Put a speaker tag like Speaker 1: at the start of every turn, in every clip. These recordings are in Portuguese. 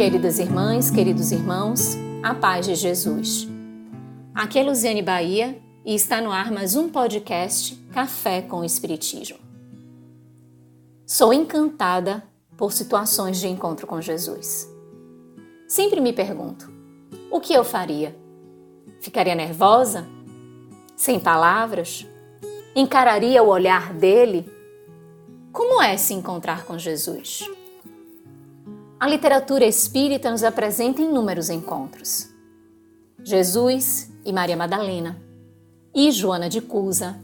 Speaker 1: Queridas irmãs, queridos irmãos, a paz de Jesus. Aqui é Luziane Bahia e está no ar mais um podcast Café com o Espiritismo. Sou encantada por situações de encontro com Jesus. Sempre me pergunto: o que eu faria? Ficaria nervosa? Sem palavras? Encararia o olhar dele? Como é se encontrar com Jesus? A literatura espírita nos apresenta inúmeros encontros. Jesus e Maria Madalena, e Joana de Cusa,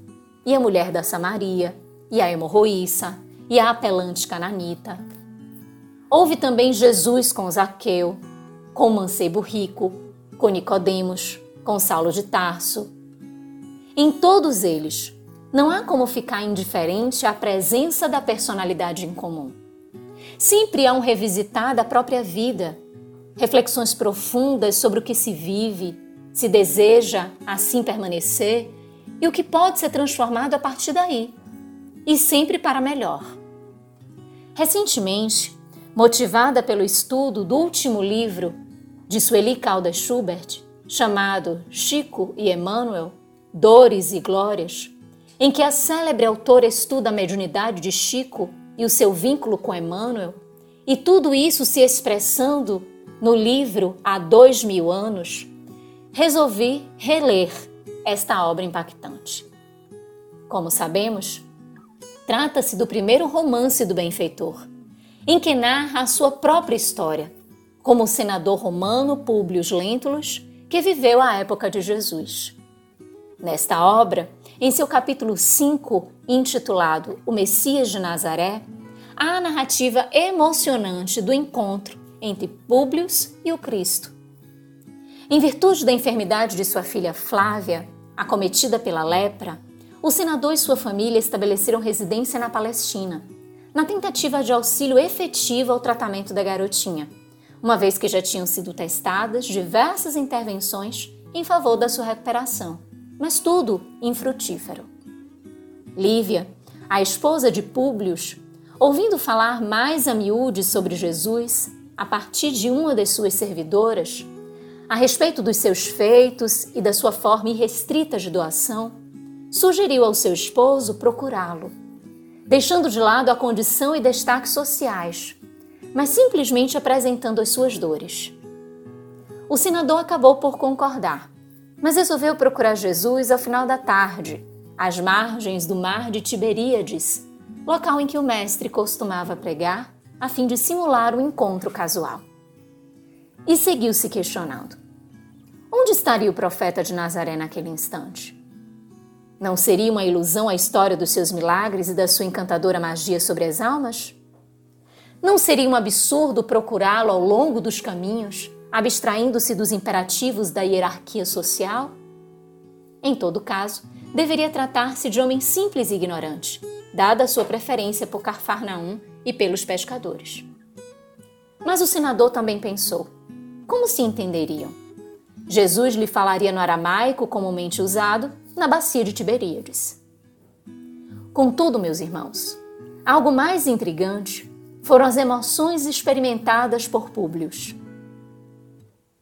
Speaker 1: e a mulher da Samaria, e a hemorroíça, e a apelante cananita. Houve também Jesus com Zaqueu, com o mancebo rico, com Nicodemos, com Saulo de Tarso. Em todos eles, não há como ficar indiferente à presença da personalidade em comum. Sempre há um revisitar da própria vida, reflexões profundas sobre o que se vive, se deseja assim permanecer e o que pode ser transformado a partir daí, e sempre para melhor. Recentemente, motivada pelo estudo do último livro de Sueli Caldas Schubert, chamado Chico e Emmanuel, Dores e Glórias, em que a célebre autora estuda a mediunidade de Chico e o seu vínculo com Emmanuel, e tudo isso se expressando no livro Há Dois Mil Anos, resolvi reler esta obra impactante. Como sabemos, trata-se do primeiro romance do benfeitor, em que narra a sua própria história, como o senador romano Públio Lentulus, que viveu a época de Jesus. Nesta obra, em seu capítulo 5, intitulado O Messias de Nazaré, há a narrativa emocionante do encontro entre Públio e o Cristo. Em virtude da enfermidade de sua filha Flávia, acometida pela lepra, o senador e sua família estabeleceram residência na Palestina, na tentativa de auxílio efetivo ao tratamento da garotinha, uma vez que já tinham sido testadas diversas intervenções em favor da sua recuperação mas tudo infrutífero. Lívia, a esposa de Públio, ouvindo falar mais a miúde sobre Jesus a partir de uma das suas servidoras, a respeito dos seus feitos e da sua forma irrestrita de doação, sugeriu ao seu esposo procurá-lo, deixando de lado a condição e destaques sociais, mas simplesmente apresentando as suas dores. O senador acabou por concordar mas resolveu procurar Jesus ao final da tarde, às margens do mar de Tiberíades, local em que o mestre costumava pregar, a fim de simular o um encontro casual. E seguiu-se questionando: onde estaria o profeta de Nazaré naquele instante? Não seria uma ilusão a história dos seus milagres e da sua encantadora magia sobre as almas? Não seria um absurdo procurá-lo ao longo dos caminhos, abstraindo-se dos imperativos da hierarquia social? Em todo caso, deveria tratar-se de homem simples e ignorante, dada sua preferência por Carfarnaum e pelos pescadores. Mas o senador também pensou: como se entenderiam? Jesus lhe falaria no aramaico comumente usado na bacia de Tiberíades. Contudo, meus irmãos, algo mais intrigante foram as emoções experimentadas por Públio.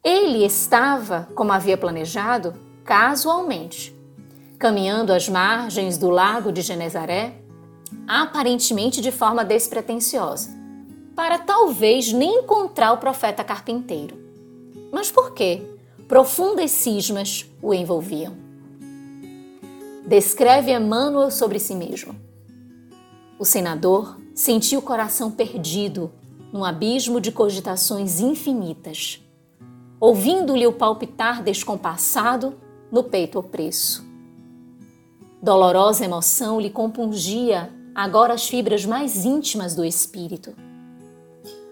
Speaker 1: Ele estava, como havia planejado, casualmente, caminhando às margens do lago de Genezaré, aparentemente de forma despretensiosa, para talvez nem encontrar o profeta carpinteiro. Mas por quê? Profundas cismas o envolviam. Descreve Emmanuel sobre si mesmo. O senador sentiu o coração perdido num abismo de cogitações infinitas ouvindo-lhe o palpitar descompassado no peito opresso. Dolorosa emoção lhe compungia agora as fibras mais íntimas do espírito.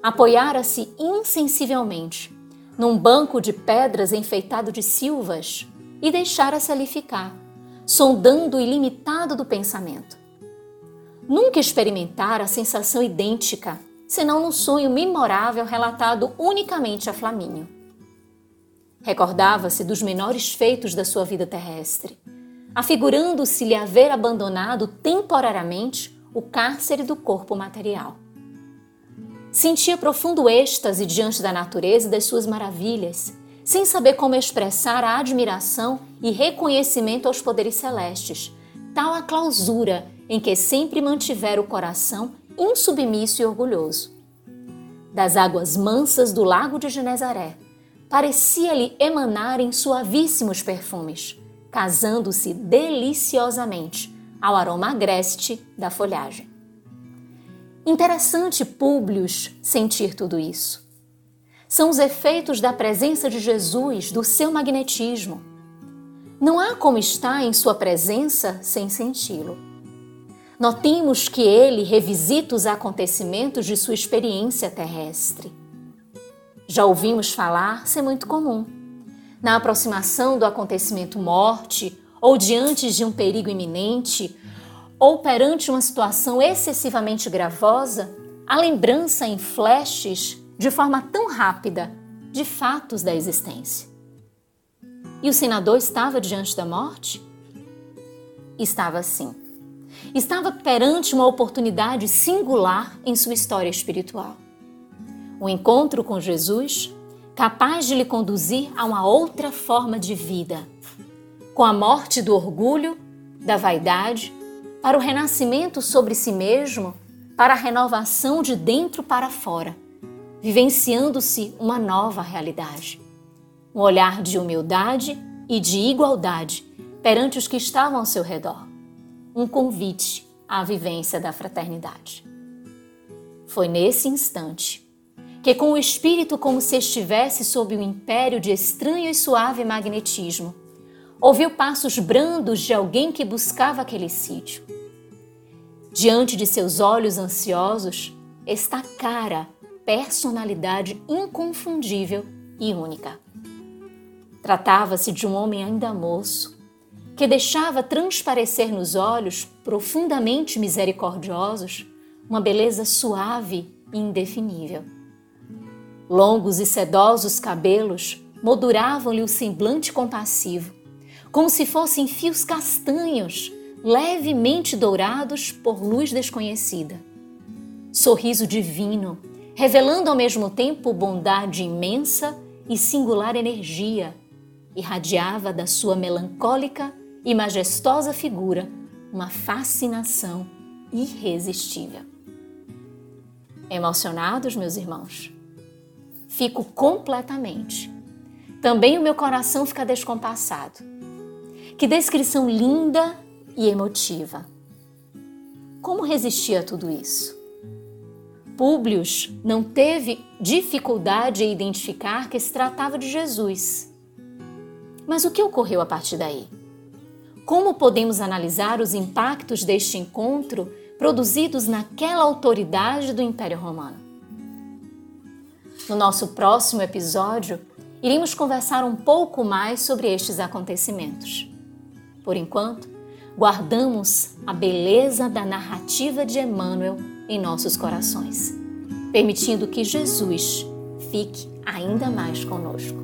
Speaker 1: Apoiara-se insensivelmente num banco de pedras enfeitado de silvas e deixara-se ali ficar, sondando o ilimitado do pensamento. Nunca experimentara a sensação idêntica, senão no sonho memorável relatado unicamente a Flamínio. Recordava-se dos menores feitos da sua vida terrestre, afigurando-se-lhe haver abandonado temporariamente o cárcere do corpo material. Sentia profundo êxtase diante da natureza e das suas maravilhas, sem saber como expressar a admiração e reconhecimento aos poderes celestes, tal a clausura em que sempre mantivera o coração insubmisso e orgulhoso. Das águas mansas do lago de Genezaré, parecia-lhe emanarem suavíssimos perfumes, casando-se deliciosamente ao aroma agreste da folhagem. Interessante, Públio, sentir tudo isso. São os efeitos da presença de Jesus, do seu magnetismo. Não há como estar em sua presença sem senti-lo. Notemos que ele revisita os acontecimentos de sua experiência terrestre. Já ouvimos falar ser muito comum. Na aproximação do acontecimento morte, ou diante de um perigo iminente, ou perante uma situação excessivamente gravosa, a lembrança em flashes, de forma tão rápida, de fatos da existência. E o senador estava diante da morte? Estava sim. Estava perante uma oportunidade singular em sua história espiritual. O encontro com Jesus, capaz de lhe conduzir a uma outra forma de vida, com a morte do orgulho, da vaidade para o renascimento sobre si mesmo, para a renovação de dentro para fora, vivenciando-se uma nova realidade. Um olhar de humildade e de igualdade perante os que estavam ao seu redor. Um convite à vivência da fraternidade. Foi nesse instante que, com o espírito como se estivesse sob o império de estranho e suave magnetismo, ouviu passos brandos de alguém que buscava aquele sítio. Diante de seus olhos ansiosos está cara, personalidade inconfundível e única. Tratava-se de um homem ainda moço, que deixava transparecer nos olhos profundamente misericordiosos uma beleza suave e indefinível. Longos e sedosos cabelos molduravam-lhe o semblante compassivo, como se fossem fios castanhos, levemente dourados por luz desconhecida. Sorriso divino, revelando ao mesmo tempo bondade imensa e singular energia, irradiava da sua melancólica e majestosa figura uma fascinação irresistível. Emocionados, meus irmãos? Fico completamente. Também o meu coração fica descompassado que descrição linda e emotiva. Como resistir a tudo isso? Públio não teve dificuldade em identificar que se tratava de Jesus. Mas o que ocorreu a partir daí? Como podemos analisar os impactos deste encontro produzidos naquela autoridade do Império Romano? No nosso próximo episódio, iremos conversar um pouco mais sobre estes acontecimentos. Por enquanto, guardamos a beleza da narrativa de Emmanuel em nossos corações, permitindo que Jesus fique ainda mais conosco.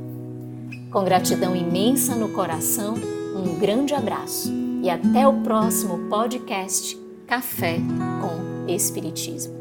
Speaker 1: Com gratidão imensa no coração, um grande abraço e até o próximo podcast Café com Espiritismo.